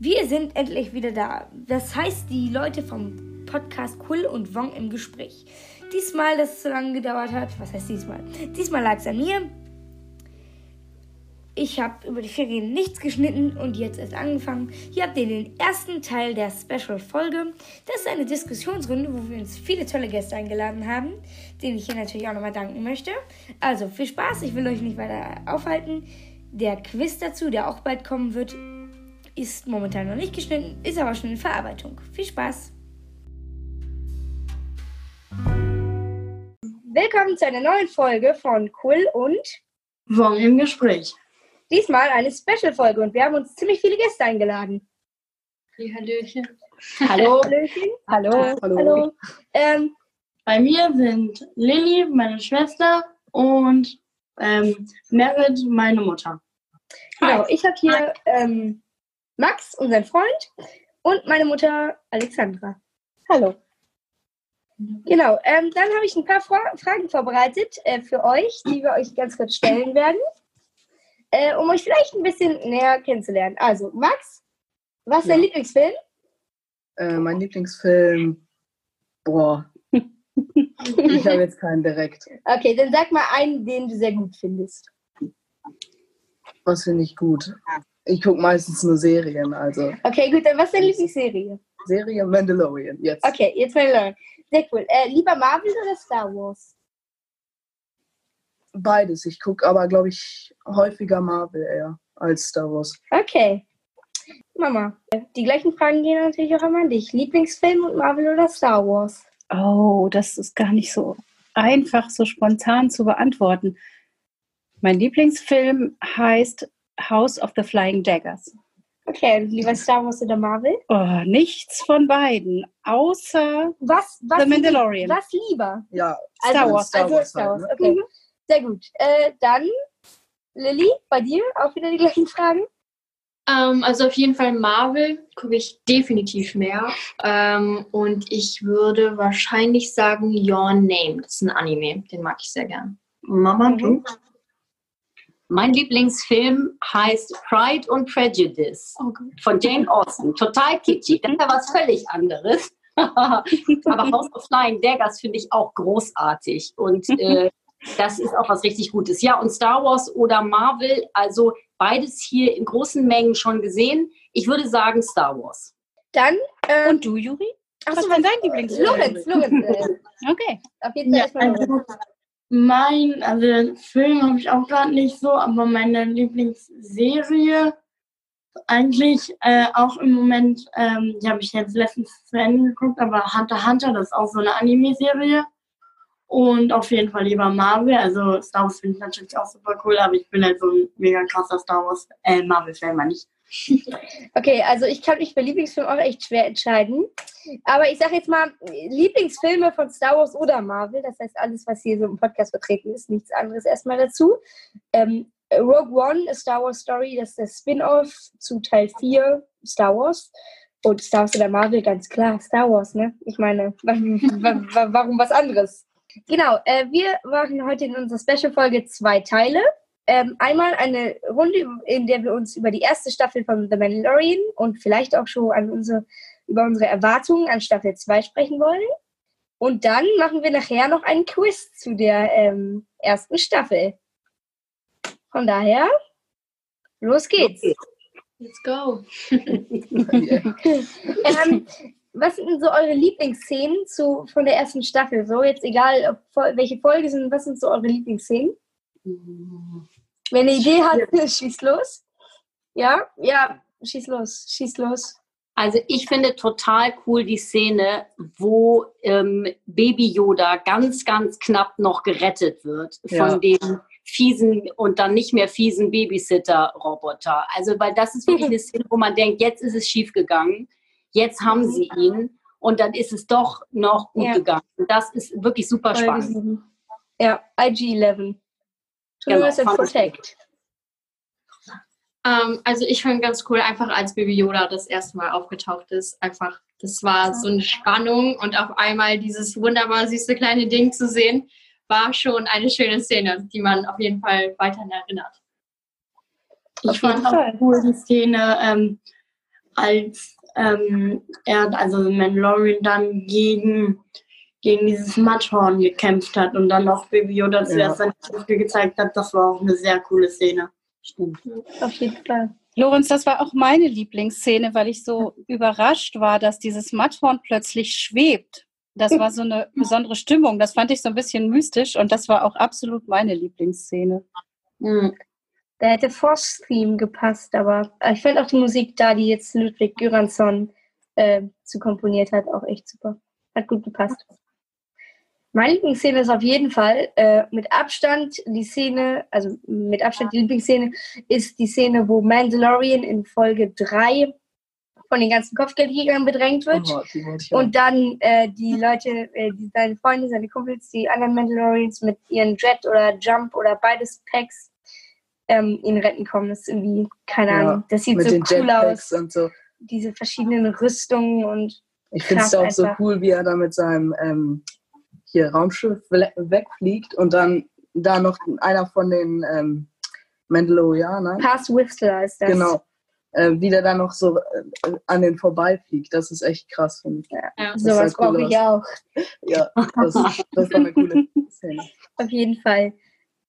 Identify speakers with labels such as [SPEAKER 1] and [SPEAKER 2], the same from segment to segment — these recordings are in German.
[SPEAKER 1] Wir sind endlich wieder da. Das heißt, die Leute vom Podcast Quill und Wong im Gespräch. Diesmal, dass es so lange gedauert hat. Was heißt diesmal? Diesmal lag es an mir. Ich habe über die Ferien nichts geschnitten und jetzt erst angefangen. Hier habt ihr den ersten Teil der Special-Folge. Das ist eine Diskussionsrunde, wo wir uns viele tolle Gäste eingeladen haben, denen ich hier natürlich auch nochmal danken möchte. Also viel Spaß, ich will euch nicht weiter aufhalten. Der Quiz dazu, der auch bald kommen wird, ist momentan noch nicht geschnitten, ist aber schon in Verarbeitung. Viel Spaß! Willkommen zu einer neuen Folge von Quill und
[SPEAKER 2] Wong im Gespräch.
[SPEAKER 1] Diesmal eine Special-Folge und wir haben uns ziemlich viele Gäste eingeladen.
[SPEAKER 3] Die Hallöchen.
[SPEAKER 1] Hallo. Hallöchen. Hallo.
[SPEAKER 2] Hallo.
[SPEAKER 1] Hallo. Ähm,
[SPEAKER 2] Bei mir sind Lilly, meine Schwester, und ähm, Merit, meine Mutter.
[SPEAKER 1] genau, ich habe hier ähm, Max, unseren Freund, und meine Mutter Alexandra. Hallo. Genau, ähm, dann habe ich ein paar Fra Fragen vorbereitet äh, für euch, die wir euch ganz kurz stellen werden, äh, um euch vielleicht ein bisschen näher kennenzulernen. Also, Max, was ist dein
[SPEAKER 4] Ja.
[SPEAKER 1] Lieblingsfilm?
[SPEAKER 4] Äh, mein Lieblingsfilm. Boah. ich habe jetzt keinen direkt.
[SPEAKER 1] Okay, dann sag mal einen, den du sehr gut findest.
[SPEAKER 4] Was finde ich gut? Ich gucke meistens nur Serien, also
[SPEAKER 1] Okay, gut, dann was ist deine Lieblingsserie?
[SPEAKER 4] Serie Mandalorian. Jetzt.
[SPEAKER 1] Okay, jetzt lernen. Sehr cool. Äh, lieber Marvel oder Star Wars?
[SPEAKER 4] Beides. Ich gucke aber, glaube ich, häufiger Marvel eher als Star Wars.
[SPEAKER 1] Okay. Mama, die gleichen Fragen gehen natürlich auch immer an dich. Lieblingsfilm und Marvel oder Star Wars?
[SPEAKER 3] Oh, das ist gar nicht so einfach, so spontan zu beantworten. Mein Lieblingsfilm heißt House of the Flying Daggers.
[SPEAKER 1] Okay, lieber Star Wars oder Marvel?
[SPEAKER 3] Oh, nichts von beiden, außer
[SPEAKER 1] Was, was,
[SPEAKER 3] The Mandalorian.
[SPEAKER 1] was lieber?
[SPEAKER 4] Ja,
[SPEAKER 3] Star
[SPEAKER 1] also,
[SPEAKER 3] Wars.
[SPEAKER 4] Star
[SPEAKER 1] also
[SPEAKER 4] Wars
[SPEAKER 1] Star Wars,
[SPEAKER 4] halt,
[SPEAKER 1] okay. Sehr gut. Äh, dann, Lilly, bei dir auch wieder die gleichen Fragen?
[SPEAKER 5] Ähm, also auf jeden Fall Marvel gucke ich definitiv mehr. Ähm, und ich würde wahrscheinlich sagen Your Name. Das ist ein Anime, den mag ich sehr gern.
[SPEAKER 2] Mama, du?
[SPEAKER 6] Mein Lieblingsfilm heißt Pride and Prejudice von Jane Austen. Total kitschig. Das ist ja was völlig anderes. Aber House of Flying Daggers finde ich auch großartig. Und äh, das ist auch was richtig Gutes. Ja, und Star Wars oder Marvel, also beides hier in großen Mengen schon gesehen. Ich würde sagen Star Wars.
[SPEAKER 1] Dann, ähm,
[SPEAKER 3] Und du, Juri?
[SPEAKER 1] ach
[SPEAKER 3] Was war dein Lieblingsfilm?
[SPEAKER 1] Lorenz, Lorenz. Äh,
[SPEAKER 3] Okay.
[SPEAKER 1] auf jeden Fall
[SPEAKER 2] Ja,
[SPEAKER 1] erstmal
[SPEAKER 2] mein, also Film habe ich auch gerade nicht so, aber meine Lieblingsserie eigentlich äh, auch im Moment, ähm, die habe ich jetzt letztens zu Ende geguckt, aber Hunter Hunter, das ist auch so eine Anime-Serie. Und auf jeden Fall lieber Marvel. Also Star Wars finde ich natürlich auch super cool, aber ich bin halt so ein mega krasser Star Wars, äh, Marvel-Fan, meine ich.
[SPEAKER 1] Okay, also ich kann mich für Lieblingsfilm auch echt schwer entscheiden. Aber ich sage jetzt mal, Lieblingsfilme von Star Wars oder Marvel, das heißt alles, was hier so im Podcast vertreten ist, nichts anderes erstmal dazu. Ähm, Rogue One, A Star Wars Story, das ist der Spin-off zu Teil 4 Star Wars. Und Star Wars oder Marvel, ganz klar, Star Wars, ne? Ich meine, wa- wa- wa- warum was anderes? Genau, äh, wir machen heute in unserer Special-Folge zwei Teile. Ähm, einmal eine Runde, in der wir uns über die erste Staffel von The Mandalorian und vielleicht auch schon an unsere, über unsere Erwartungen an Staffel 2 sprechen wollen. Und dann machen wir nachher noch einen Quiz zu der ähm, ersten Staffel. Von daher, los geht's.
[SPEAKER 5] Let's go.
[SPEAKER 1] ähm, was sind denn so eure Lieblingsszenen zu, von der ersten Staffel? So, jetzt egal, ob, welche Folge sind, was sind so eure Lieblingsszenen? Wenn eine Idee habt, schießt los. Ja, ja, schieß los, schieß los.
[SPEAKER 6] Also ich finde total cool die Szene, wo ähm, Baby Yoda ganz, ganz knapp noch gerettet wird
[SPEAKER 4] Ja.
[SPEAKER 6] von dem fiesen und dann nicht mehr fiesen Babysitter-Roboter. Also weil das ist wirklich eine Szene, wo man denkt, jetzt ist es schief gegangen, jetzt haben sie ihn und dann ist es doch noch gut
[SPEAKER 1] Ja.
[SPEAKER 6] gegangen. Das ist wirklich super spannend.
[SPEAKER 1] Ja, IG-11. To
[SPEAKER 6] Genau,
[SPEAKER 1] Protect.
[SPEAKER 5] Ähm, also ich fand ganz cool, einfach als Baby Yoda das erste Mal aufgetaucht ist. Einfach, das war so eine Spannung und auf einmal dieses wunderbar süße kleine Ding zu sehen, war schon eine schöne Szene, die man auf jeden Fall weiterhin erinnert.
[SPEAKER 1] Auf
[SPEAKER 2] Ich fand auch cool die Szene, ähm, als ähm, er, also Mandalorian, dann gegen, gegen dieses Matthorn gekämpft hat und dann auch Baby Yoda zuerst seine Kräfte gezeigt hat. Das war auch eine sehr coole Szene.
[SPEAKER 6] Stimmt.
[SPEAKER 1] Auf jeden Fall.
[SPEAKER 3] Lorenz, das war auch meine Lieblingsszene, weil ich so überrascht war, dass dieses Matthorn plötzlich schwebt. Das war so eine besondere Stimmung. Das fand ich so ein bisschen mystisch und das war auch absolut meine Lieblingsszene.
[SPEAKER 6] Mhm.
[SPEAKER 1] Da hätte Force Theme gepasst, aber ich fand auch die Musik da, die jetzt Ludwig Göransson äh, zu komponiert hat, auch echt super. Hat gut gepasst. Meine Lieblingsszene ist auf jeden Fall äh, mit Abstand die Szene, also mit Abstand die Lieblingsszene ist die Szene, wo Mandalorian in Folge 3 von den ganzen Kopfgeldjägern bedrängt wird.
[SPEAKER 4] Oh, auch.
[SPEAKER 1] Und dann äh, die Leute, äh, die, seine Freunde, seine Kumpels, die anderen Mandalorians mit ihren Jet oder Jump oder beides Packs ähm, ihn retten kommen. Das ist irgendwie, keine
[SPEAKER 4] Ja,
[SPEAKER 1] Ahnung, das sieht so cool aus.
[SPEAKER 4] und so.
[SPEAKER 1] Diese verschiedenen Rüstungen und
[SPEAKER 4] Ich finde es auch so
[SPEAKER 1] einfach.
[SPEAKER 4] cool, wie er da mit seinem ähm, hier Raumschiff we- wegfliegt und dann da noch einer von den ähm, Mandalorianern,
[SPEAKER 1] Pass Whistler ist das.
[SPEAKER 4] genau, äh, wie der da noch so äh, an den vorbeifliegt. Das ist echt krass, finde ich.
[SPEAKER 5] Ja.
[SPEAKER 1] Sowas
[SPEAKER 4] sah cool
[SPEAKER 1] brauche ich auch.
[SPEAKER 4] Ja, das, das war eine coole Szene.
[SPEAKER 1] Auf jeden Fall.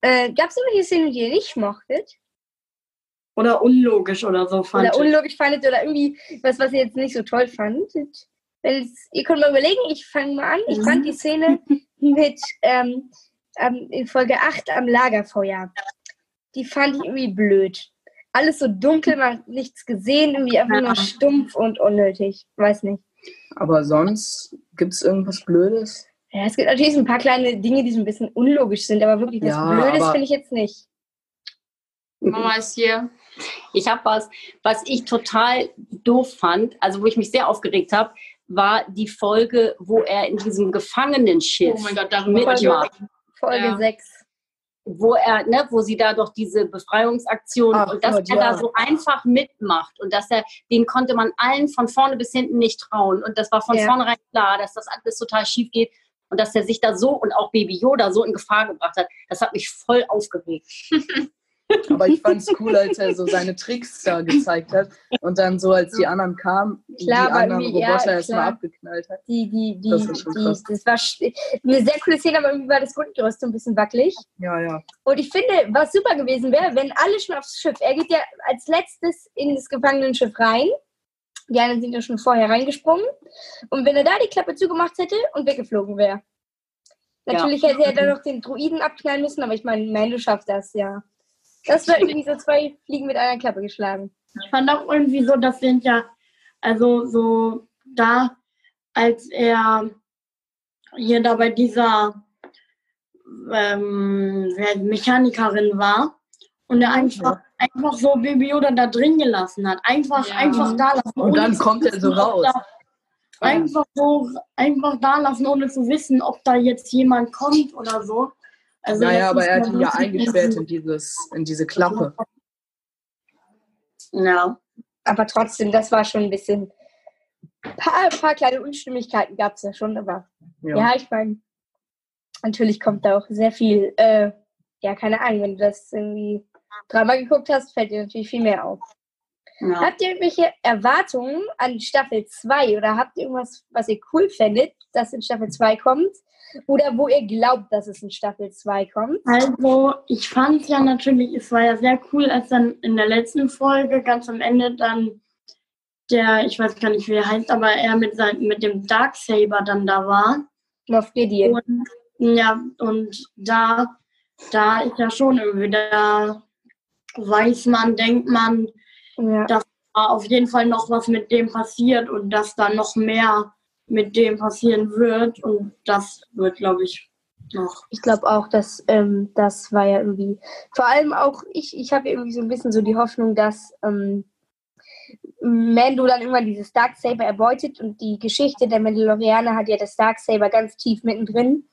[SPEAKER 1] Äh, Gab es irgendwelche Szenen, die ihr nicht mochtet?
[SPEAKER 2] Oder unlogisch oder so fand
[SPEAKER 1] Oder unlogisch fandet oder irgendwie was, was ihr jetzt nicht so toll fandet? Weil es- ihr könnt mal überlegen, ich fange mal an. Ich fand die Szene mit ähm, ähm, in Folge 8 am Lagerfeuer. Die fand ich irgendwie blöd. Alles so dunkel, man hat nichts gesehen, irgendwie einfach nur stumpf und unnötig. Weiß nicht.
[SPEAKER 4] Aber sonst gibt es irgendwas Blödes?
[SPEAKER 1] Ja, es gibt natürlich so ein paar kleine Dinge, die so ein bisschen unlogisch sind, aber wirklich was
[SPEAKER 4] Ja,
[SPEAKER 1] Blödes finde ich jetzt nicht.
[SPEAKER 5] Mama ist hier.
[SPEAKER 6] Ich habe was, was ich total doof fand, also wo ich mich sehr aufgeregt habe, war die Folge, wo er in diesem Gefangenenschiff
[SPEAKER 5] Oh mein Gott,
[SPEAKER 6] mitmacht.
[SPEAKER 1] Folge
[SPEAKER 5] Ja.
[SPEAKER 1] 6.
[SPEAKER 6] wo er, ne, wo sie da doch diese Befreiungsaktion
[SPEAKER 4] Ach
[SPEAKER 6] und dass
[SPEAKER 4] Gott,
[SPEAKER 6] er
[SPEAKER 4] ja.
[SPEAKER 6] da so einfach mitmacht und dass er, den konnte man allen von vorne bis hinten nicht trauen und das war von
[SPEAKER 1] Ja.
[SPEAKER 6] vornherein klar, dass das alles total schief geht und dass er sich da so und auch Baby Yoda so in Gefahr gebracht hat, das hat mich voll aufgeregt.
[SPEAKER 4] Aber ich fand es cool, als er so seine Tricks da gezeigt hat und dann so, als die anderen kamen,
[SPEAKER 1] Klar,
[SPEAKER 4] die anderen
[SPEAKER 1] irgendwie- ja,
[SPEAKER 4] Roboter erstmal abgeknallt hat.
[SPEAKER 1] Die, die, die,
[SPEAKER 4] Das ist schon
[SPEAKER 1] die,
[SPEAKER 4] krass.
[SPEAKER 1] das war eine sehr coole Szene, aber irgendwie war das Grundgerüst so ein bisschen wackelig.
[SPEAKER 4] Ja, ja.
[SPEAKER 1] Und ich finde, was super gewesen wäre, wenn alle schon aufs Schiff, er geht ja als letztes in das Gefangenenschiff rein. Die anderen sind ja schon vorher reingesprungen. Und wenn er da die Klappe zugemacht hätte und weggeflogen wäre. Natürlich hätte er dann noch den Druiden abknallen müssen, aber ich meine, Mando schafft das, ja. Das wäre irgendwie so zwei Fliegen mit einer Klappe geschlagen.
[SPEAKER 2] Ich fand auch irgendwie so, das sind ja, also so da, als er hier da bei dieser ähm, Mechanikerin war und er einfach, einfach so Baby Yoda da drin gelassen hat. Einfach,
[SPEAKER 5] Ja.
[SPEAKER 2] einfach da lassen.
[SPEAKER 4] Und
[SPEAKER 2] ohne
[SPEAKER 4] dann kommt er so raus.
[SPEAKER 2] Da, einfach so, einfach da lassen, ohne zu wissen, ob da jetzt jemand kommt oder so. Also
[SPEAKER 4] Naja, aber er hat ihn ja eingesperrt in, dieses, in diese Klappe.
[SPEAKER 2] Ja.
[SPEAKER 1] Aber trotzdem, das war schon ein bisschen. Ein paar, ein paar kleine Unstimmigkeiten gab es ja schon, aber
[SPEAKER 4] Ja.
[SPEAKER 1] Ja, ich meine, natürlich kommt da auch sehr viel, äh, ja, keine Ahnung, wenn du das irgendwie dreimal geguckt hast, fällt dir natürlich viel mehr auf.
[SPEAKER 6] Ja.
[SPEAKER 1] Habt ihr irgendwelche Erwartungen an Staffel 2 oder habt ihr irgendwas, was ihr cool findet, dass in Staffel 2 kommt? Oder wo ihr glaubt, dass es in Staffel 2 kommt?
[SPEAKER 2] Also, ich fand ja natürlich, es war ja sehr cool, als dann in der letzten Folge ganz am Ende dann der, ich weiß gar nicht, wie er heißt, aber er mit, sein, mit dem Darksaber dann da war.
[SPEAKER 1] Moff Gideon.
[SPEAKER 2] Und, ja, und da, da ist ja schon irgendwie, da weiß man, denkt man,
[SPEAKER 1] Ja.
[SPEAKER 2] da auf jeden Fall noch was mit dem passiert und dass da noch mehr mit dem passieren wird. Und das wird, glaube ich, noch.
[SPEAKER 1] Ich glaube auch, dass ähm, das war ja irgendwie, vor allem auch ich, ich habe irgendwie so ein bisschen so die Hoffnung, dass ähm, Mando dann irgendwann dieses Darksaber erbeutet und die Geschichte der Mandalorianer hat ja das Darksaber ganz tief mittendrin.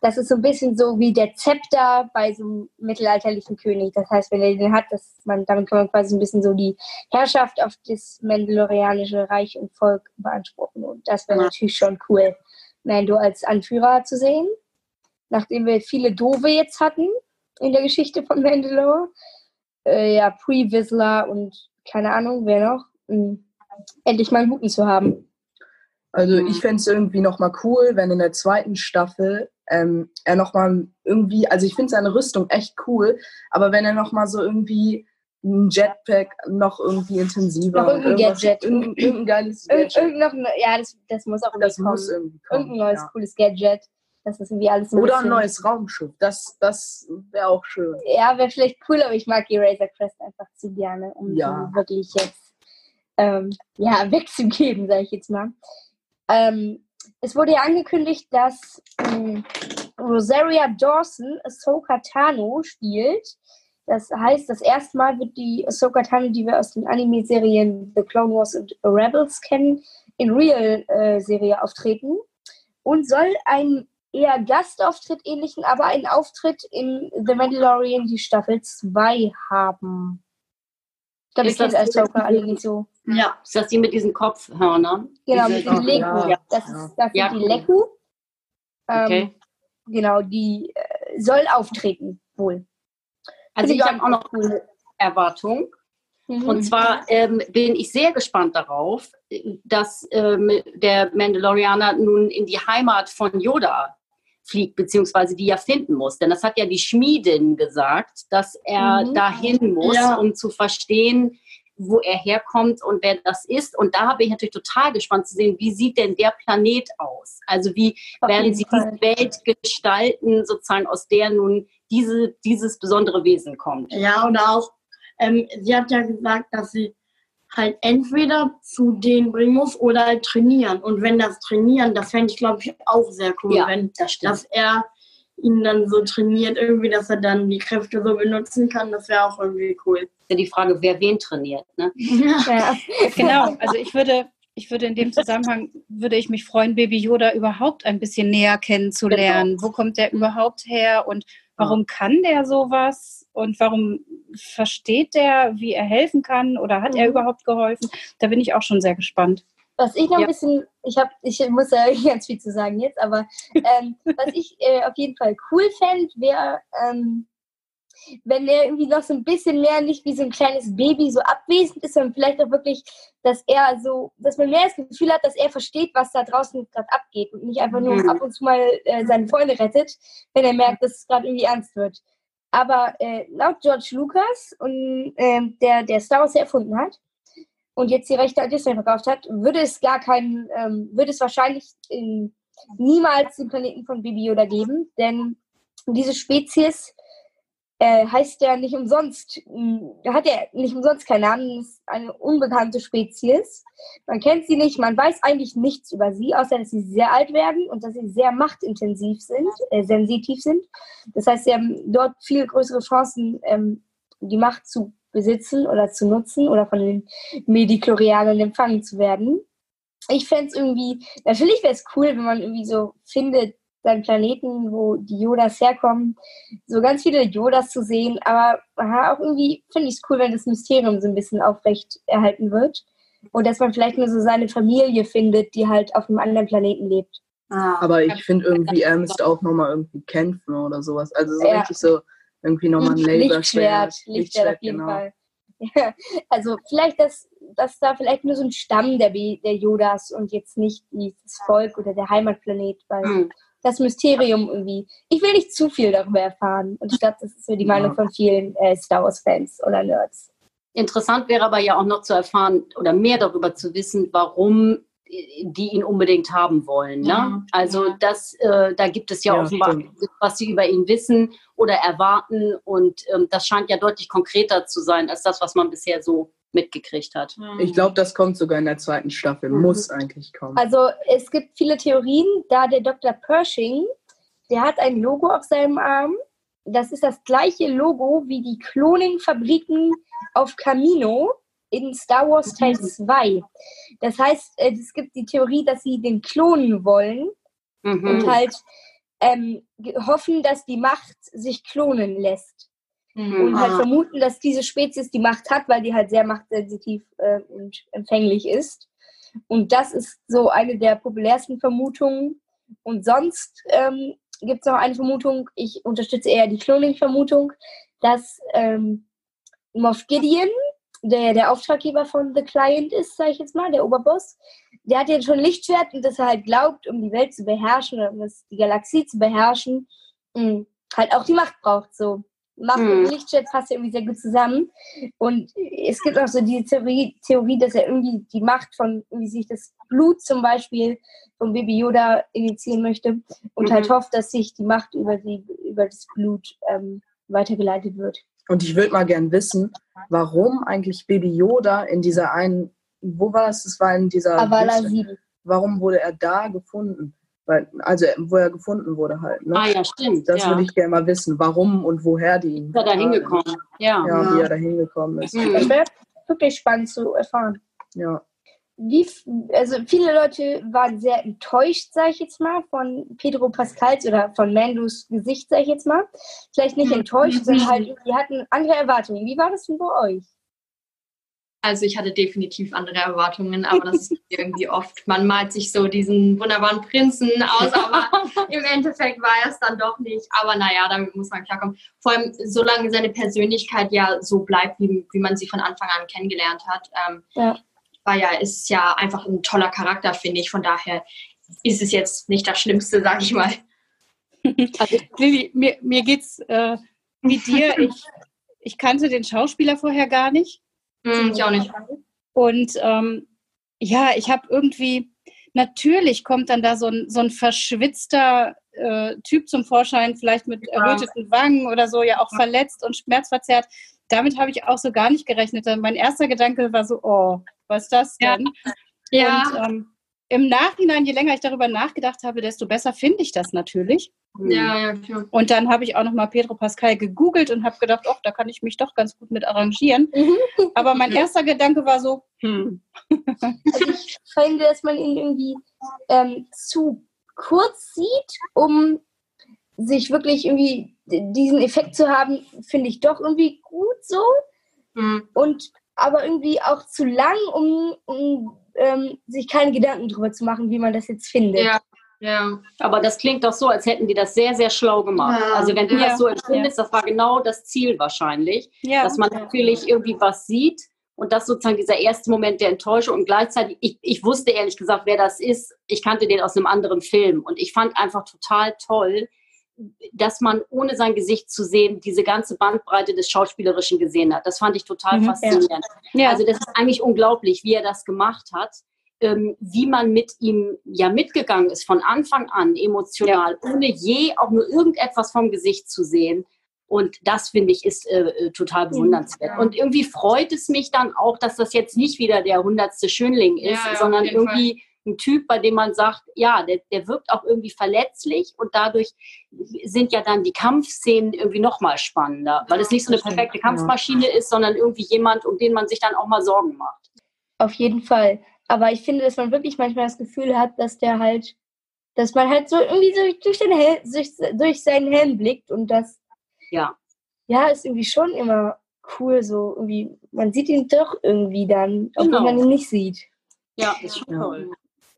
[SPEAKER 1] Das ist so ein bisschen so wie der Zepter bei so einem mittelalterlichen König. Das heißt, wenn er den hat, dass man, damit kann man quasi ein bisschen so die Herrschaft auf das mandalorianische Reich und Volk beanspruchen. Und das wäre
[SPEAKER 2] Ja.
[SPEAKER 1] natürlich schon cool, Mando als Anführer zu sehen nachdem wir viele Dove jetzt hatten in der Geschichte von Mandalore. Äh, ja, Pre-Whistler und keine Ahnung, wer noch. Hm. endlich mal einen guten zu haben.
[SPEAKER 4] Also
[SPEAKER 6] Mhm.
[SPEAKER 4] ich fände es irgendwie nochmal cool, wenn in der zweiten Staffel ähm, er nochmal irgendwie, also ich finde seine Rüstung echt cool, aber wenn er nochmal so irgendwie ein Jetpack noch irgendwie intensiver
[SPEAKER 1] Noch irgendein Gadget.
[SPEAKER 4] Irgendein, irgendein geiles Gadget.
[SPEAKER 1] irgend noch, ne- ja, das, das muss auch
[SPEAKER 4] Das
[SPEAKER 1] irgendwie
[SPEAKER 4] muss
[SPEAKER 1] kommen.
[SPEAKER 4] irgendwie kommen.
[SPEAKER 1] Irgendein neues
[SPEAKER 4] ja.
[SPEAKER 1] cooles Gadget. Das ist irgendwie alles ein
[SPEAKER 4] Oder ein neues Raumschiff. Das, das wäre auch schön.
[SPEAKER 1] Ja, wäre vielleicht cool, aber ich mag die Razor Crest einfach zu gerne, um
[SPEAKER 4] Ja.
[SPEAKER 1] die wirklich jetzt ähm, ja, wegzugeben, sage ich jetzt mal. Ähm, es wurde ja angekündigt, dass ähm, Rosaria Dawson Ahsoka Tano spielt. Das heißt, das erste Mal wird die Ahsoka Tano, die wir aus den Anime-Serien The Clone Wars und Rebels kennen, in Real-Serie auftreten und soll einen eher Gastauftritt ähnlichen, aber einen Auftritt in The Mandalorian, die Staffel 2 haben. Ihr
[SPEAKER 6] Ist das die-
[SPEAKER 1] Ahsoka alle nicht so.
[SPEAKER 2] Ja.
[SPEAKER 6] Ist das die mit diesen Kopfhörnern?
[SPEAKER 1] Genau, mit den Leku.
[SPEAKER 4] ja,
[SPEAKER 1] Das, ist, das sind
[SPEAKER 6] Ja,
[SPEAKER 1] die
[SPEAKER 6] cool.
[SPEAKER 1] Leku. Ähm,
[SPEAKER 6] Okay.
[SPEAKER 1] Genau, die äh, soll auftreten, wohl.
[SPEAKER 6] Also ich habe auch noch eine Erwartung.
[SPEAKER 1] Mhm.
[SPEAKER 6] Und zwar ähm, bin ich sehr gespannt darauf, dass ähm, der Mandalorianer nun in die Heimat von Yoda fliegt, beziehungsweise die ja finden muss. Denn das hat ja die Schmiedin gesagt, dass er
[SPEAKER 1] Mhm.
[SPEAKER 6] dahin muss,
[SPEAKER 2] Ja.
[SPEAKER 6] um zu verstehen, wo er herkommt und wer das ist. Und da bin ich natürlich total gespannt zu sehen, wie sieht denn der Planet aus? Also wie
[SPEAKER 1] Auf
[SPEAKER 6] werden sie
[SPEAKER 1] Fall.
[SPEAKER 6] diese Welt gestalten, sozusagen aus der nun diese, dieses besondere Wesen kommt?
[SPEAKER 2] Ja, oder auch, ähm, sie hat ja gesagt, dass sie halt entweder zu denen bringen muss oder halt trainieren. Und wenn das Trainieren, das fände ich, glaube ich, auch sehr cool,
[SPEAKER 6] Ja,
[SPEAKER 2] wenn
[SPEAKER 6] das
[SPEAKER 2] dass er ihn dann so trainiert, irgendwie, dass er dann die Kräfte so benutzen kann, das wäre auch irgendwie cool.
[SPEAKER 6] ist ja die Frage, wer wen trainiert. Ne?
[SPEAKER 1] Ja.
[SPEAKER 3] Genau, also ich würde, ich würde in dem Zusammenhang, würde ich mich freuen, Baby Yoda überhaupt ein bisschen näher kennenzulernen. Wo kommt der überhaupt her und warum kann der sowas und warum versteht der, wie er helfen kann oder hat er
[SPEAKER 1] Mhm.
[SPEAKER 3] überhaupt geholfen? Da bin ich auch schon sehr gespannt.
[SPEAKER 1] Was ich noch
[SPEAKER 6] Ja.
[SPEAKER 1] ein bisschen, ich habe, ich muss ja ganz viel zu sagen jetzt, aber ähm, was ich äh, auf jeden Fall cool fände, wäre, ähm, wenn er irgendwie noch so ein bisschen mehr nicht wie so ein kleines Baby so abwesend ist, sondern vielleicht auch wirklich, dass er so, dass man mehr das Gefühl hat, dass er versteht, was da draußen gerade abgeht und nicht einfach nur
[SPEAKER 6] Mhm.
[SPEAKER 1] ab und zu mal äh, seine Freunde rettet, wenn er merkt, dass es gerade irgendwie ernst wird. Aber äh, laut George Lucas und ähm, der, der Star Wars erfunden hat, und jetzt die Rechte an Disney verkauft hat, würde es gar keinen, ähm, würde es wahrscheinlich ähm, niemals den Planeten von Baby Yoda geben, denn diese Spezies äh, heißt ja nicht umsonst, mh, hat ja nicht umsonst keinen Namen, ist eine unbekannte Spezies. Man kennt sie nicht, man weiß eigentlich nichts über sie, außer dass sie sehr alt werden und dass sie sehr machtintensiv sind, äh, sensitiv sind. Das heißt, sie haben dort viel größere Chancen, ähm, die Macht zu besitzen oder zu nutzen oder von den Mediklorianern empfangen zu werden. Ich fände es irgendwie, natürlich wäre es cool, wenn man irgendwie so findet, seinen Planeten, wo die Yodas herkommen, so ganz viele Yodas zu sehen, aber aha, auch irgendwie finde ich es cool, wenn das Mysterium so ein bisschen aufrecht erhalten wird und dass man vielleicht nur so seine Familie findet, die halt auf einem anderen Planeten lebt.
[SPEAKER 4] Aber ich finde irgendwie, er müsste auch nochmal irgendwie kämpfen oder sowas. Also so
[SPEAKER 1] Ja.
[SPEAKER 4] richtig so irgendwie nochmal ein
[SPEAKER 1] Lichtschwert,
[SPEAKER 4] Laserschwert.
[SPEAKER 1] Lichtschwert auf jeden
[SPEAKER 4] genau.
[SPEAKER 1] Fall. Ja, also vielleicht, dass, dass da vielleicht nur so ein Stamm der, B- der Yodas und jetzt nicht das Volk oder der Heimatplanet, weil
[SPEAKER 6] Hm.
[SPEAKER 1] Das Mysterium irgendwie. Ich will nicht zu viel darüber erfahren. Und ich glaube, das ist so die
[SPEAKER 4] Ja.
[SPEAKER 1] Meinung von vielen äh, Star Wars-Fans oder Nerds.
[SPEAKER 6] Interessant wäre aber ja auch noch zu erfahren oder mehr darüber zu wissen, warum die ihn unbedingt haben wollen. Ne?
[SPEAKER 2] Ja.
[SPEAKER 6] Also
[SPEAKER 2] Ja.
[SPEAKER 6] das, äh, da gibt es ja,
[SPEAKER 4] Ja,
[SPEAKER 6] offenbar, was sie über ihn wissen oder erwarten und ähm, das scheint ja deutlich konkreter zu sein als das, was man bisher so mitgekriegt hat.
[SPEAKER 4] Ich glaube, das kommt sogar in der zweiten Staffel.
[SPEAKER 6] Mhm.
[SPEAKER 4] Muss eigentlich kommen.
[SPEAKER 1] Also es gibt viele Theorien, da der Dr. Pershing, der hat ein Logo auf seinem Arm. Das ist das gleiche Logo wie die Cloning-Fabriken auf Camino in Star Wars Teil 2. Das heißt, äh, es gibt die Theorie, dass sie den klonen wollen
[SPEAKER 6] Mhm.
[SPEAKER 1] und halt ähm, hoffen, dass die Macht sich klonen lässt. Und halt
[SPEAKER 6] Ah.
[SPEAKER 1] vermuten, dass diese Spezies die Macht hat, weil die halt sehr machtsensitiv äh, und empfänglich ist. Und das ist so eine der populärsten Vermutungen. Und sonst ähm, gibt es noch eine Vermutung, ich unterstütze eher die Cloning-Vermutung, dass ähm, Moff Gideon der der Auftraggeber von The Client ist, sage ich jetzt mal, der Oberboss, der hat jetzt schon ein Lichtschwert und dass er halt glaubt, um die Welt zu beherrschen oder um das, die Galaxie zu beherrschen, mh, halt auch die Macht braucht. So. Macht
[SPEAKER 6] Mhm.
[SPEAKER 1] und Lichtschwert passt ja irgendwie sehr gut zusammen. Und es gibt auch so diese Theorie, Theorie, dass er irgendwie die Macht von, wie sich das Blut zum Beispiel von Baby Yoda initiieren möchte und
[SPEAKER 6] Mhm.
[SPEAKER 1] halt hofft, dass sich die Macht über, die, über das Blut ähm, weitergeleitet wird.
[SPEAKER 4] Und ich würde mal gern wissen, warum eigentlich Baby Yoda in dieser einen, wo war es? Es war in dieser.
[SPEAKER 1] Avala
[SPEAKER 4] Wüste.
[SPEAKER 1] 7.
[SPEAKER 4] Warum wurde er da gefunden? Weil, also, wo er gefunden wurde halt. Ne?
[SPEAKER 6] Ah ja, stimmt.
[SPEAKER 4] Das
[SPEAKER 6] ja.
[SPEAKER 4] würde ich gerne mal wissen, warum und woher die ihn.
[SPEAKER 6] Ist er da hingekommen? Ja.
[SPEAKER 4] Ja, wie er da hingekommen ist.
[SPEAKER 6] Mhm.
[SPEAKER 1] Das wäre wirklich spannend zu erfahren.
[SPEAKER 4] Ja.
[SPEAKER 1] Wie, also viele Leute waren sehr enttäuscht, sage ich jetzt mal, von Pedro Pascals oder von Mandos Gesicht, sage ich jetzt mal. Vielleicht nicht enttäuscht, sondern halt, die hatten andere Erwartungen. Wie war das denn bei euch?
[SPEAKER 5] Also ich hatte definitiv andere Erwartungen, aber das ist irgendwie oft. Man malt sich so diesen wunderbaren Prinzen aus, aber im Endeffekt war er es dann doch nicht. Aber naja, damit muss man klarkommen. Vor allem, solange seine Persönlichkeit ja so bleibt, wie, wie man sie von Anfang an kennengelernt hat, ähm,
[SPEAKER 1] Ja.
[SPEAKER 5] war ja, ist ja einfach ein toller Charakter, finde ich. Von daher ist es jetzt nicht das Schlimmste, sag ich mal.
[SPEAKER 3] Also, Lilly, mir, mir geht's äh, wie dir. Ich, ich kannte den Schauspieler vorher gar nicht.
[SPEAKER 5] Hm, ich auch nicht.
[SPEAKER 3] Und ähm, ja, ich habe irgendwie, natürlich kommt dann da so ein, so ein verschwitzter äh, Typ zum Vorschein, vielleicht mit erröteten Wangen oder so, ja auch verletzt und schmerzverzerrt. Damit habe ich auch so gar nicht gerechnet. Mein erster Gedanke war so, oh, was ist das
[SPEAKER 5] Ja.
[SPEAKER 3] denn?
[SPEAKER 5] Ja,
[SPEAKER 3] Und ähm, im Nachhinein, je länger ich darüber nachgedacht habe, desto besser finde ich das natürlich.
[SPEAKER 5] ja, ja, klar.
[SPEAKER 3] Und dann habe ich auch nochmal Pedro Pascal gegoogelt und habe gedacht, ach, da kann ich mich doch ganz gut mit arrangieren. Aber mein erster Gedanke war so, hm,
[SPEAKER 1] Also ich finde, dass man ihn irgendwie ähm, zu kurz sieht, um sich wirklich irgendwie diesen Effekt zu haben, finde ich doch irgendwie gut so.
[SPEAKER 5] Hm.
[SPEAKER 1] Und aber irgendwie auch zu lang, um, um ähm, sich keine Gedanken drüber zu machen, wie man das jetzt findet.
[SPEAKER 5] Ja, ja.
[SPEAKER 6] Aber das klingt doch so, als hätten die das sehr, sehr schlau gemacht.
[SPEAKER 5] Ja.
[SPEAKER 6] Also wenn du
[SPEAKER 3] Ja.
[SPEAKER 6] das so empfindest, das war genau das Ziel wahrscheinlich,
[SPEAKER 3] ja.
[SPEAKER 6] dass man natürlich irgendwie was sieht und das sozusagen dieser erste Moment der Enttäuschung und gleichzeitig, ich, ich wusste ehrlich gesagt, wer das ist. Ich kannte den aus einem anderen Film und ich fand einfach total toll, dass man ohne sein Gesicht zu sehen diese ganze Bandbreite des Schauspielerischen gesehen hat. Das fand ich total
[SPEAKER 3] Mhm,
[SPEAKER 6] faszinierend.
[SPEAKER 3] ja.
[SPEAKER 6] Also das ist eigentlich unglaublich, wie er das gemacht hat, ähm, wie man mit ihm ja mitgegangen ist von Anfang an emotional, ohne je auch nur irgendetwas vom Gesicht zu sehen. Und das finde ich ist äh, äh, total bewundernswert.
[SPEAKER 5] Ja.
[SPEAKER 6] Und irgendwie freut es mich dann auch, dass das jetzt nicht wieder der hundertste Schönling ist,
[SPEAKER 5] Ja, ja,
[SPEAKER 6] sondern irgendwie ein Typ, bei dem man sagt, ja, der, der wirkt auch irgendwie verletzlich und dadurch sind ja dann die Kampfszenen irgendwie noch mal spannender, weil es nicht so eine perfekte. Kampfmaschine ist, sondern irgendwie jemand, um den man sich dann auch mal Sorgen macht.
[SPEAKER 1] Auf jeden Fall. Aber ich finde, dass man wirklich manchmal das Gefühl hat, dass der halt, dass man halt so irgendwie so durch, den Hel durch, durch seinen Helm blickt und das,
[SPEAKER 6] Ja.
[SPEAKER 1] ja, ist irgendwie schon immer cool so. Irgendwie, man sieht ihn doch irgendwie dann, obwohl
[SPEAKER 6] Genau.
[SPEAKER 1] man ihn nicht sieht.
[SPEAKER 6] Ja, ist schon
[SPEAKER 4] Ja.
[SPEAKER 6] toll.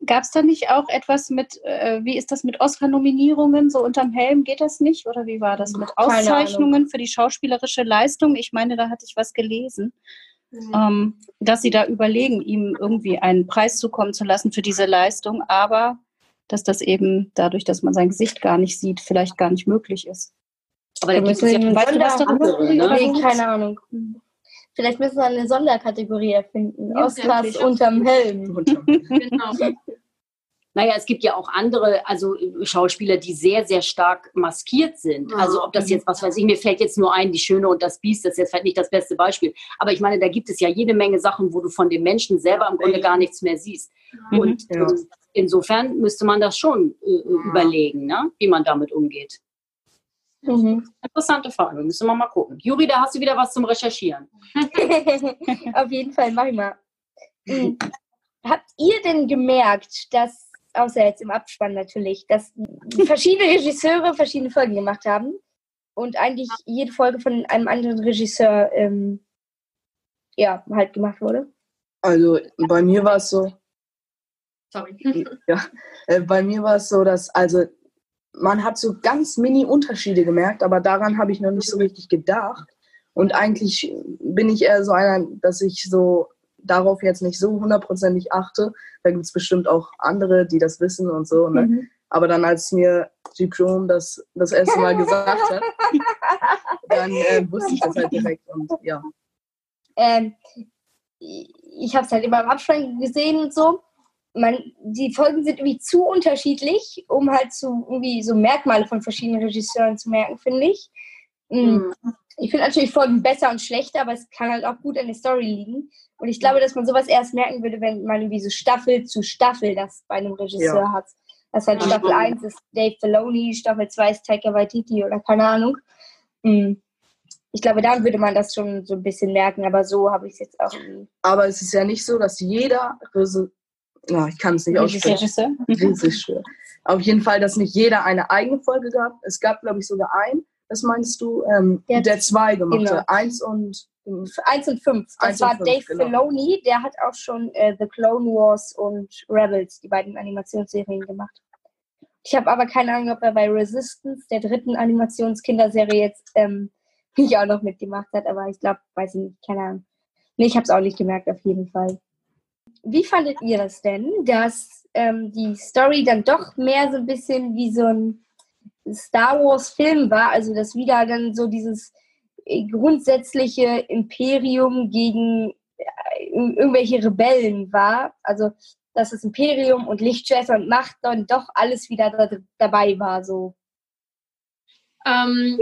[SPEAKER 3] Gab es da nicht auch etwas mit, äh, wie ist das mit Oscar-Nominierungen, so unterm Helm? Geht das nicht? Oder wie war das mit
[SPEAKER 1] Keine
[SPEAKER 3] Auszeichnungen für die schauspielerische Leistung? Ich meine, da hatte ich was gelesen, ähm, dass sie da überlegen, ihm irgendwie einen Preis zukommen zu lassen für diese Leistung, aber dass das eben dadurch, dass man sein Gesicht gar nicht sieht, vielleicht gar nicht möglich ist.
[SPEAKER 6] Aber da
[SPEAKER 1] Wir
[SPEAKER 6] gibt es
[SPEAKER 1] müssen
[SPEAKER 6] ja
[SPEAKER 1] einen
[SPEAKER 3] weißt du was
[SPEAKER 6] darüber, ne?
[SPEAKER 1] Nee, keine Ahnung. Vielleicht müssen wir eine Sonderkategorie erfinden.
[SPEAKER 3] Ja,
[SPEAKER 1] Oscars unterm Helm.
[SPEAKER 5] Genau.
[SPEAKER 6] Naja, es gibt ja auch andere, also äh, Schauspieler, die sehr, sehr stark maskiert sind.
[SPEAKER 5] Ja.
[SPEAKER 6] Also ob das jetzt, was weiß ich, mir fällt jetzt nur ein, die Schöne und das Biest, das ist jetzt vielleicht nicht das beste Beispiel. Aber ich meine, da gibt es ja jede Menge Sachen, wo du von dem Menschen selber im Grunde gar nichts mehr siehst.
[SPEAKER 3] Mhm.
[SPEAKER 6] Und
[SPEAKER 4] Ja.
[SPEAKER 6] äh, insofern müsste man das schon äh, überlegen, ne? wie man damit umgeht.
[SPEAKER 1] Mhm.
[SPEAKER 6] Interessante Frage, müssen wir mal gucken. Juri, da hast du wieder was zum Recherchieren.
[SPEAKER 1] Auf jeden Fall, mach ich mal. Mhm. Habt ihr denn gemerkt, dass, außer jetzt im Abspann natürlich, dass verschiedene Regisseure verschiedene Folgen gemacht haben und eigentlich jede Folge von einem anderen Regisseur ähm, ja, halt gemacht wurde?
[SPEAKER 4] Also bei mir war es so,
[SPEAKER 5] Sorry.
[SPEAKER 4] äh, bei mir war es so, dass also man hat so ganz mini Unterschiede gemerkt, aber daran habe ich noch nicht so richtig gedacht. Und eigentlich bin ich eher so einer, dass ich so darauf jetzt nicht so hundertprozentig achte. Da gibt es bestimmt auch andere, die das wissen und so. Ne? Mhm. Aber dann, als mir Jerome das das erste Mal gesagt hat, dann äh, wusste ich das halt direkt und ja.
[SPEAKER 1] Ähm, ich habe es halt immer im Abspann gesehen und so. Man, die Folgen sind irgendwie zu unterschiedlich, um halt zu irgendwie so Merkmale von verschiedenen Regisseuren zu merken, finde ich. Mhm. Ich finde natürlich Folgen besser und schlechter, aber es kann halt auch gut an der Story liegen. Und ich glaube, dass man sowas erst merken würde, wenn man irgendwie so Staffel zu Staffel das bei einem Regisseur ja. hat. Das halt Staffel 1 ist Dave Filoni, Staffel 2 ist Taika Waititi oder keine Ahnung. Mhm ich glaube, dann würde man das schon so ein bisschen merken, aber so habe ich es jetzt auch nie.
[SPEAKER 4] Aber es ist ja nicht so, dass jeder oh, ich kann es nicht aussprechen. Regisseur. Auf jeden Fall, dass nicht jeder eine eigene Folge gab. Es gab, glaube ich, sogar einen, das meinst du, ähm, der, der zwei gemacht genau. hat. Eins und
[SPEAKER 1] Eins und fünf. Das war fünf, Dave genau. Filoni, der hat auch schon äh, The Clone Wars und Rebels, die beiden Animationsserien gemacht. Ich habe aber keine Ahnung, ob er bei Resistance, der dritten Animationskinderserie, jetzt ähm, ich auch noch mitgemacht hat, aber ich glaube, weiß ich nicht, keine Ahnung. Nee, ich habe es auch nicht gemerkt, auf jeden Fall. Wie fandet ihr das denn, dass ähm, die Story dann doch mehr so ein bisschen wie so ein Star Wars-Film war? Also, dass wieder dann so dieses äh, grundsätzliche Imperium gegen äh, irgendwelche Rebellen war. Also, dass das Imperium und Lichtschwerter und Macht dann doch alles wieder da, dabei war, so.
[SPEAKER 5] Ähm,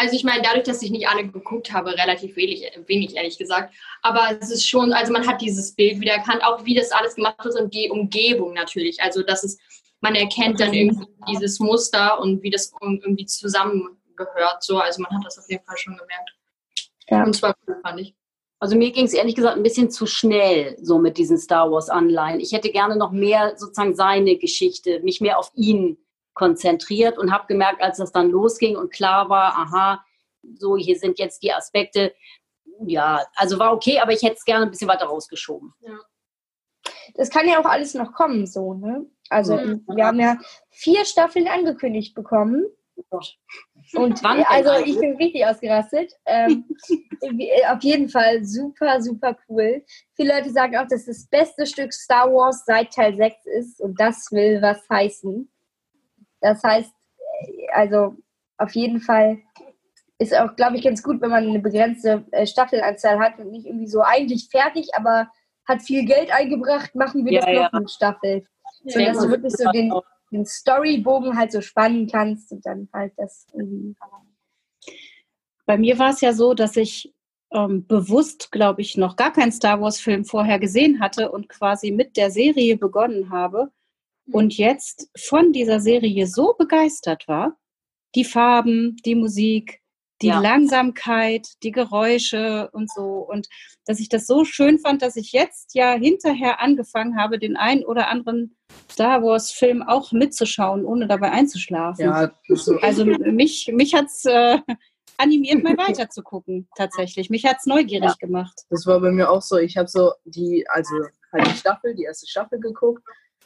[SPEAKER 5] also ich meine, dadurch, dass ich nicht alle geguckt habe, relativ wenig, wenig ehrlich gesagt. Aber es ist schon, also man hat dieses Bild wieder erkannt, auch wie das alles gemacht ist und die Umgebung natürlich. Also dass es, man erkennt dann irgendwie dieses Muster und wie das irgendwie zusammengehört. So, also man hat das auf jeden Fall schon gemerkt. Ja. Und zwar cool, fand ich.
[SPEAKER 6] Also mir ging es ehrlich gesagt ein bisschen zu schnell so mit diesen Star Wars Anleihen. Ich hätte gerne noch mehr sozusagen seine Geschichte, mich mehr auf ihn konzentriert und habe gemerkt, als das dann losging und klar war, aha, so hier sind jetzt die Aspekte, ja, also war okay, aber ich hätte es gerne ein bisschen weiter rausgeschoben. Ja.
[SPEAKER 1] Das kann ja auch alles noch kommen, so, ne? Also mhm. wir haben ja vier Staffeln angekündigt bekommen. Und Wann also ich bin richtig ausgerastet. Ähm, auf jeden Fall super, super cool. Viele Leute sagen auch, dass das beste Stück Star Wars seit Teil 6 ist und das will was heißen. Das heißt, also auf jeden Fall ist auch, glaube ich, ganz gut, wenn man eine begrenzte äh, Staffelanzahl hat und nicht irgendwie so eigentlich fertig, aber hat viel Geld eingebracht, machen wir ja, das noch eine Staffel. So dass du wirklich so den, den Storybogen halt so spannen kannst und dann halt das irgendwie.
[SPEAKER 3] Bei mir war es ja so, dass ich ähm, bewusst, glaube ich, noch gar keinen Star Wars-Film vorher gesehen hatte und quasi mit der Serie begonnen habe und jetzt von dieser Serie so begeistert war, die Farben, die Musik, die ja. Langsamkeit, die Geräusche und so. Und dass ich das so schön fand, dass ich jetzt ja hinterher angefangen habe, den einen oder anderen Star Wars-Film auch mitzuschauen, ohne dabei einzuschlafen. Ja, also mich, mich hat es äh, animiert, mal weiter zu gucken, tatsächlich. Mich hat es neugierig ja. gemacht.
[SPEAKER 4] Das war bei mir auch so. Ich habe so die, also halt die Staffel, die erste Staffel geguckt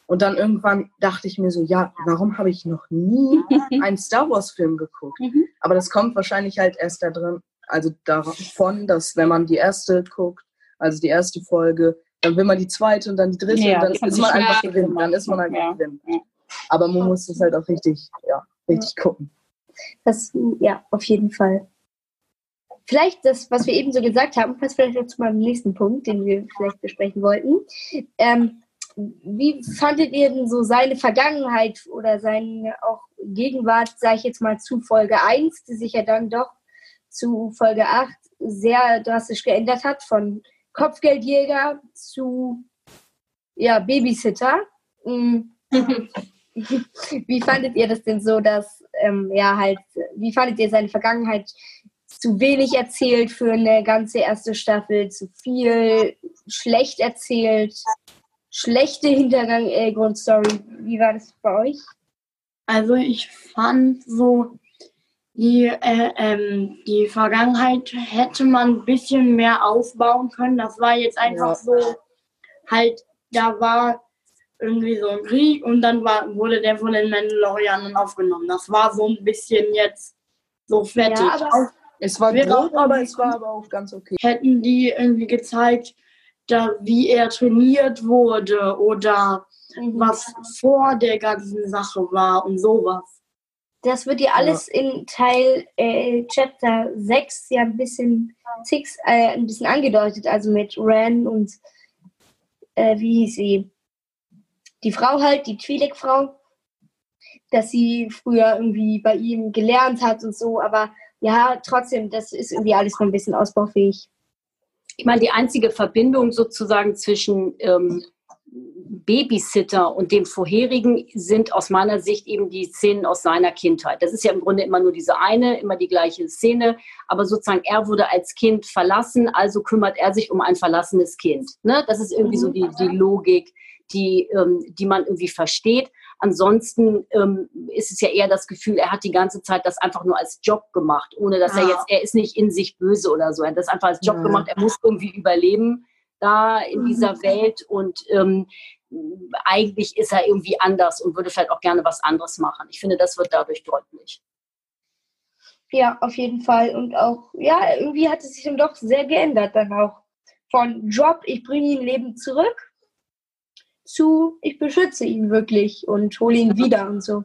[SPEAKER 4] und dann irgendwann dachte ich mir so, ja, warum habe ich noch nie einen Star Wars-Film geguckt? Mhm. Aber das kommt wahrscheinlich halt erst da drin, also davon, dass wenn man die erste guckt, also die erste Folge, dann will man die zweite und dann die dritte ja, und dann ist man einfach drin. Dann ist man einfach ja. Aber man muss es halt auch richtig, ja, richtig gucken.
[SPEAKER 1] Das, ja, auf jeden Fall. Vielleicht das, was wir eben so gesagt haben, passt vielleicht noch zu meinem nächsten Punkt, den wir vielleicht besprechen wollten. Ähm, wie fandet ihr denn so seine Vergangenheit oder seine auch Gegenwart, sage ich jetzt mal, zu Folge 1, die sich ja dann doch zu Folge 8 sehr drastisch geändert hat, von Kopfgeldjäger zu ja, Babysitter. Mm. wie fandet ihr das denn so, dass, ähm, ja, halt, wie fandet ihr seine Vergangenheit zu wenig erzählt für eine ganze erste Staffel, zu viel schlecht erzählt? Schlechte Hintergrundstory. Wie war das bei euch?
[SPEAKER 2] Also ich fand so, die, äh, ähm, die Vergangenheit hätte man ein bisschen mehr aufbauen können. Das war jetzt einfach ja. so, halt, da war irgendwie so ein Krieg und dann war, wurde der von den Mandalorianern aufgenommen. Das war so ein bisschen jetzt so fertig.
[SPEAKER 1] Ja, aber,
[SPEAKER 4] Es war grob,
[SPEAKER 2] auch
[SPEAKER 4] aber es war aber auch ganz okay.
[SPEAKER 2] Hätten die irgendwie gezeigt, da, wie er trainiert wurde oder
[SPEAKER 1] Mhm.
[SPEAKER 2] was vor der ganzen Sache war und sowas.
[SPEAKER 1] Das wird ja alles in Teil äh, Chapter 6 ja ein bisschen, six, äh, ein bisschen angedeutet, also mit Ren und äh, wie hieß sie? Die Frau halt, die Twi'lek-Frau, dass sie früher irgendwie bei ihm gelernt hat und so, aber ja, trotzdem, das ist irgendwie alles noch ein bisschen ausbaufähig.
[SPEAKER 6] Ich meine, die einzige Verbindung sozusagen zwischen ähm, Babysitter und dem vorherigen sind aus meiner Sicht eben die Szenen aus seiner Kindheit. Das ist ja im Grunde immer nur diese eine, immer die gleiche Szene, aber sozusagen er wurde als Kind verlassen, also kümmert er sich um ein verlassenes Kind. Ne? Das ist irgendwie so die, die Logik, die, ähm, die man irgendwie versteht. Ansonsten ähm, ist es ja eher das Gefühl, er hat die ganze Zeit das einfach nur als Job gemacht, ohne dass er
[SPEAKER 2] Ja.
[SPEAKER 6] jetzt, er ist nicht in sich böse oder so. Er hat das einfach als Job
[SPEAKER 4] Ja.
[SPEAKER 6] gemacht, er muss irgendwie überleben da in dieser Welt und ähm, eigentlich ist er irgendwie anders und würde vielleicht auch gerne was anderes machen. Ich finde, das wird dadurch deutlich.
[SPEAKER 1] Ja, auf jeden Fall. Und auch, ja, irgendwie hat es sich dann doch sehr geändert dann auch. Von Job, ich bringe ihn Leben zurück, zu ich beschütze ihn wirklich und hole ihn wieder und so.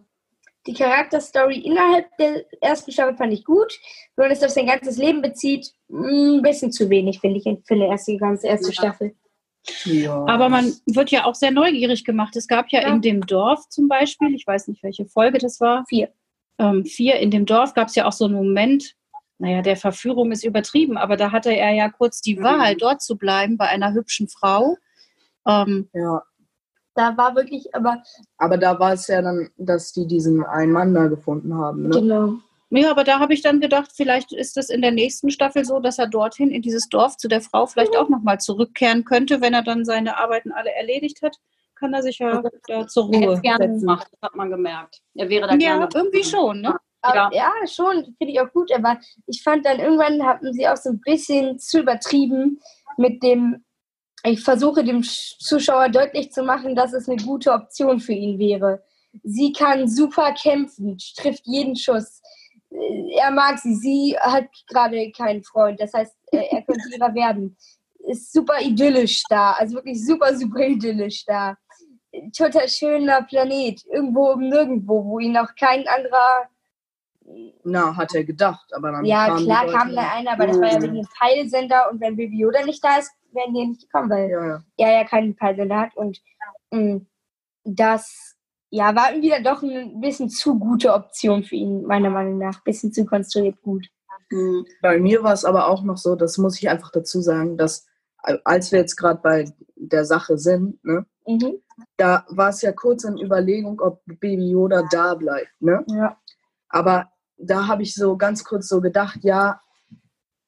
[SPEAKER 1] Die Charakterstory innerhalb der ersten Staffel fand ich gut. Wenn man es auf sein ganzes Leben bezieht, mh, ein bisschen zu wenig, finde ich, für eine erste, ganze erste
[SPEAKER 6] Ja.
[SPEAKER 1] Staffel.
[SPEAKER 4] Ja.
[SPEAKER 3] Aber man wird ja auch sehr neugierig gemacht. Es gab ja,
[SPEAKER 1] Ja.
[SPEAKER 3] in dem Dorf zum Beispiel, ich weiß nicht, welche Folge das war.
[SPEAKER 1] Vier.
[SPEAKER 3] Ähm, vier, in dem Dorf gab es ja auch so einen Moment, naja, der Verführung ist übertrieben, aber da hatte er ja kurz die
[SPEAKER 6] Mhm.
[SPEAKER 3] Wahl, dort zu bleiben bei einer hübschen Frau. Ähm,
[SPEAKER 4] ja.
[SPEAKER 1] Da war wirklich, aber
[SPEAKER 4] Aber da war es ja dann, dass die diesen einen Mann da gefunden haben. Ne?
[SPEAKER 1] genau.
[SPEAKER 3] ja, aber da habe ich dann gedacht, vielleicht ist es in der nächsten Staffel so, dass er dorthin in dieses Dorf zu der Frau vielleicht auch nochmal zurückkehren könnte, wenn er dann seine Arbeiten alle erledigt hat, kann er sich ja da zur
[SPEAKER 6] Er
[SPEAKER 3] Ruhe
[SPEAKER 6] es gerne
[SPEAKER 3] setzen.
[SPEAKER 6] gemacht, das hat man gemerkt. Er wäre da
[SPEAKER 3] Ja,
[SPEAKER 6] gerne.
[SPEAKER 3] irgendwie schon, ne?
[SPEAKER 1] Aber, ja. schon, finde ich auch gut. Aber ich fand dann irgendwann haben sie auch so ein bisschen zu übertrieben mit dem. Ich versuche dem Sch- Zuschauer deutlich zu machen, dass es eine gute Option für ihn wäre. Sie kann super kämpfen, trifft jeden Schuss. Äh, Er mag sie, sie hat gerade keinen Freund. Das heißt, äh, er könnte ihrer werden. Ist super idyllisch da, also wirklich super, super idyllisch da. Total schöner Planet, irgendwo Nirgendwo, wo ihn auch kein anderer
[SPEAKER 4] Na, hat er gedacht, aber dann
[SPEAKER 1] ja,
[SPEAKER 4] die
[SPEAKER 1] klar kam da einer, aber das war ja wegen dem Peilsender und wenn Baby Yoda nicht da ist, wären die nicht gekommen, weil
[SPEAKER 4] Ja, ja.
[SPEAKER 1] er ja keinen Peilsender hat und mh, das ja, war irgendwie dann doch ein bisschen zu gute Option für ihn, meiner Meinung nach. Bisschen zu konstruiert gut.
[SPEAKER 6] Mhm.
[SPEAKER 4] Bei mir war es aber auch noch so, das muss ich einfach dazu sagen, dass äh, als wir jetzt gerade bei der Sache sind, ne,
[SPEAKER 1] Mhm.
[SPEAKER 4] da war es ja kurz in Überlegung, ob Baby Yoda da bleibt. Ne?
[SPEAKER 1] Ja.
[SPEAKER 4] Aber da habe ich so ganz kurz so gedacht, ja,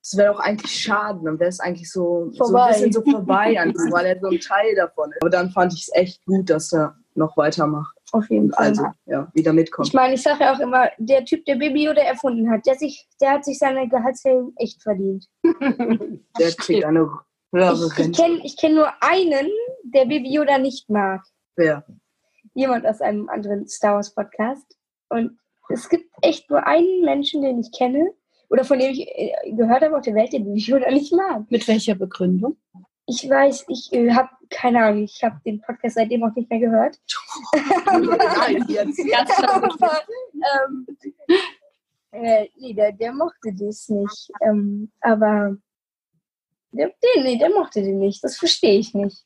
[SPEAKER 4] es wäre doch eigentlich schade, dann wäre es eigentlich so, so ein bisschen so vorbei, einfach, weil er so ein Teil davon ist. Aber dann fand ich es echt gut, dass er noch weitermacht.
[SPEAKER 1] Auf jeden Fall.
[SPEAKER 4] Also, ja, wieder mitkommt.
[SPEAKER 1] ich meine, ich sage ja auch immer, der Typ, der Baby Yoda erfunden hat, der, sich, der hat sich seine Gehaltserhöhung echt verdient.
[SPEAKER 4] Der kriegt eine höhere
[SPEAKER 1] Ich, ich kenne ich kenn nur einen, der Baby Yoda nicht mag.
[SPEAKER 4] Wer?
[SPEAKER 1] jemand aus einem anderen Star Wars Podcast. Und es gibt echt nur einen Menschen, den ich kenne oder von dem ich äh, gehört habe auf der Welt, den ich Yoda nicht mag.
[SPEAKER 3] Mit welcher Begründung?
[SPEAKER 1] Ich weiß, ich äh, habe keine Ahnung, ich habe den Podcast seitdem auch nicht mehr gehört.
[SPEAKER 4] Nein, jetzt.
[SPEAKER 1] Aber, ähm, äh, nee, der, der mochte das nicht. Ähm, aber der, der, nee, der mochte den nicht. Das verstehe ich nicht.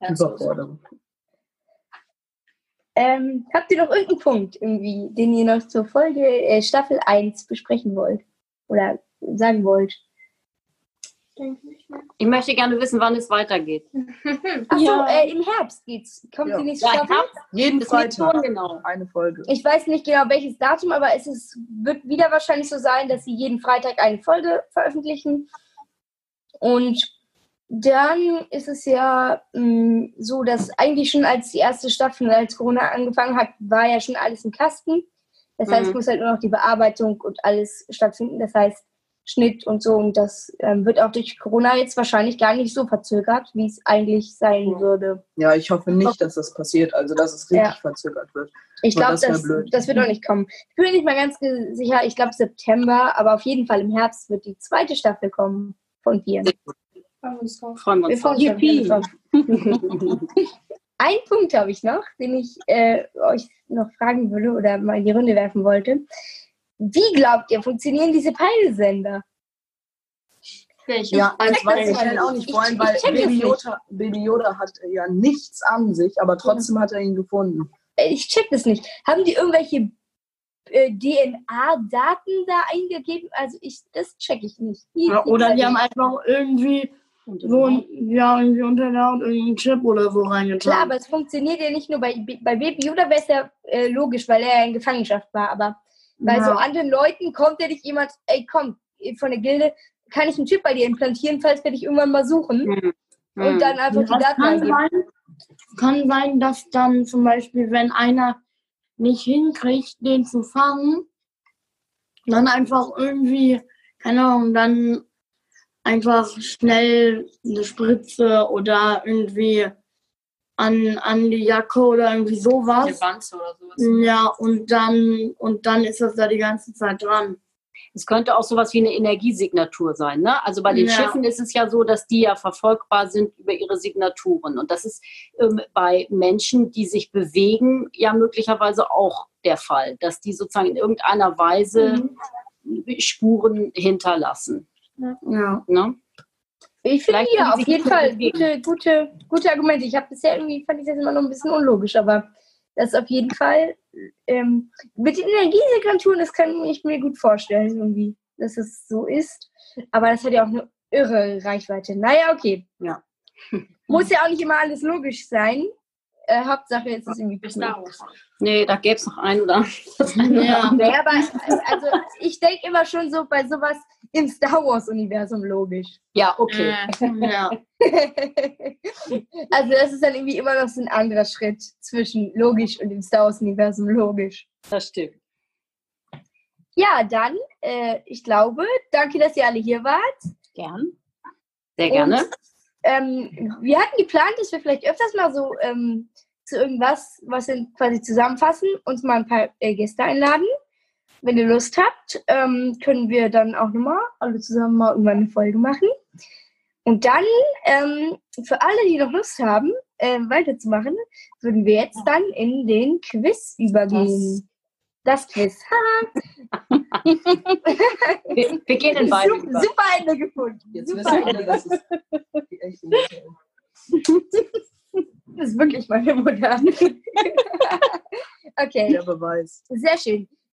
[SPEAKER 4] Überforderung.
[SPEAKER 1] Ähm, habt ihr noch irgendeinen Punkt, irgendwie, den ihr noch zur Folge äh, Staffel 1 besprechen wollt? Oder sagen wollt?
[SPEAKER 6] Ich möchte gerne wissen, wann es weitergeht.
[SPEAKER 1] Achso,
[SPEAKER 3] Ja.
[SPEAKER 1] äh, im Herbst geht's. Kommt
[SPEAKER 4] Ja.
[SPEAKER 1] die nächste
[SPEAKER 6] Ja,
[SPEAKER 1] Staffel?
[SPEAKER 6] habe
[SPEAKER 4] Jeden Freitag
[SPEAKER 6] schon genau.
[SPEAKER 4] eine Folge.
[SPEAKER 1] Ich weiß nicht genau welches Datum, aber es ist, wird wieder wahrscheinlich so sein, dass sie jeden Freitag eine Folge veröffentlichen. Und dann ist es ja mh, so, dass eigentlich schon als die erste Staffel, als Corona angefangen hat, war ja schon alles im Kasten. Das heißt, es
[SPEAKER 6] Mhm.
[SPEAKER 1] muss halt nur noch die Bearbeitung und alles stattfinden. Das heißt, Schnitt und so. Und das ähm, wird auch durch Corona jetzt wahrscheinlich gar nicht so verzögert, wie es eigentlich sein würde.
[SPEAKER 4] Ja, ich hoffe nicht, dass das passiert, also dass es richtig
[SPEAKER 1] Ja.
[SPEAKER 4] verzögert wird.
[SPEAKER 1] Ich glaube,
[SPEAKER 4] das
[SPEAKER 1] das, wird noch nicht kommen. Ich bin mir nicht mal ganz sicher. Ich glaube September, aber auf jeden Fall im Herbst wird die zweite Staffel kommen von Vier.
[SPEAKER 6] Freuen wir
[SPEAKER 1] Wir
[SPEAKER 6] uns.
[SPEAKER 1] freuen
[SPEAKER 6] drauf.
[SPEAKER 1] uns schon alle drauf. Ein Punkt habe ich noch, den ich äh, euch noch fragen würde oder mal in die Runde werfen wollte. Wie glaubt ihr, funktionieren diese Peilsender?
[SPEAKER 4] Ja, eins weiß ich
[SPEAKER 1] mal
[SPEAKER 4] halt auch
[SPEAKER 1] nicht.
[SPEAKER 4] vor allem, weil Baby. Yoda, Baby Yoda hat ja nichts an sich, aber trotzdem hat er ihn gefunden.
[SPEAKER 1] Äh, Ich check das nicht. Haben die irgendwelche äh, DNA-Daten da eingegeben? Also ich, das check ich nicht. Wie
[SPEAKER 2] oder die haben einfach irgendwie so ja, irgendwie unter der Haut irgendeinen Chip oder so reingetan.
[SPEAKER 1] Klar, aber es funktioniert ja nicht nur bei, bei Baby Yoda, wäre es ja äh, logisch, weil er ja in Gefangenschaft war. Aber bei
[SPEAKER 2] ja.
[SPEAKER 1] so anderen Leuten kommt ja nicht jemand, ey komm, von der Gilde, kann ich einen Chip bei dir implantieren, falls wir dich irgendwann mal suchen
[SPEAKER 6] Mhm.
[SPEAKER 1] und dann einfach die
[SPEAKER 2] Das
[SPEAKER 1] Daten
[SPEAKER 2] kann
[SPEAKER 1] eingeben.
[SPEAKER 2] sein, kann sein, dass dann zum Beispiel, wenn einer nicht hinkriegt, den zu fangen, dann einfach irgendwie, keine Ahnung, dann einfach schnell eine Spritze oder irgendwie an, an die Jacke oder irgendwie
[SPEAKER 5] Eine
[SPEAKER 2] sowas.
[SPEAKER 5] Wanze oder sowas.
[SPEAKER 2] Ja, und dann, und dann ist das da die ganze Zeit dran.
[SPEAKER 6] Es könnte auch sowas wie eine Energiesignatur sein. Ne? Also bei den
[SPEAKER 2] Ja.
[SPEAKER 6] Schiffen ist es ja so, dass die ja verfolgbar sind über ihre Signaturen. Und das ist ähm, bei Menschen, die sich bewegen, ja möglicherweise auch der Fall, dass die sozusagen in irgendeiner Weise Spuren hinterlassen.
[SPEAKER 2] Ja.
[SPEAKER 6] Ne?
[SPEAKER 1] Ich finde ja, auf jeden Fall gute, gute, gute Argumente. Ich habe bisher irgendwie, fand ich das immer noch ein bisschen unlogisch, aber das auf jeden Fall ähm, mit den Energiesignaturen, das kann ich mir gut vorstellen, irgendwie, dass es so ist. Aber das hat ja auch eine irre Reichweite. Naja, okay.
[SPEAKER 6] Ja.
[SPEAKER 1] Muss ja auch nicht immer alles logisch sein. Äh, Hauptsache, es ist irgendwie.
[SPEAKER 5] Star Wars.
[SPEAKER 6] Nee, da gäbe es noch ein oder
[SPEAKER 2] Ja.
[SPEAKER 1] Naja, aber also, ich denke immer schon so bei sowas im Star Wars-Universum logisch.
[SPEAKER 6] Ja, okay.
[SPEAKER 5] Äh,
[SPEAKER 2] ja.
[SPEAKER 1] also das ist dann irgendwie immer noch so ein anderer Schritt zwischen logisch und dem Star Wars-Universum logisch.
[SPEAKER 6] Das stimmt.
[SPEAKER 1] Ja, dann, äh, ich glaube, danke, dass ihr alle hier wart.
[SPEAKER 6] Gern. Sehr gerne.
[SPEAKER 1] Und, ähm, wir hatten geplant, dass wir vielleicht öfters mal so ähm, zu irgendwas, was wir quasi zusammenfassen, uns mal ein paar äh, Gäste einladen. Wenn ihr Lust habt, ähm, können wir dann auch nochmal alle zusammen mal irgendwann eine Folge machen. Und dann, ähm, für alle, die noch Lust haben, ähm, weiterzumachen, würden wir jetzt dann in den Quiz übergehen. Das, Quiz. Ha,
[SPEAKER 6] Wir, wir gehen in beide
[SPEAKER 1] super, super Ende gefunden.
[SPEAKER 4] Jetzt
[SPEAKER 1] super
[SPEAKER 4] wissen alle, dass es die echte Mutter ist.
[SPEAKER 1] Das ist wirklich meine Mutter. okay,
[SPEAKER 4] Der Beweis.
[SPEAKER 1] sehr schön.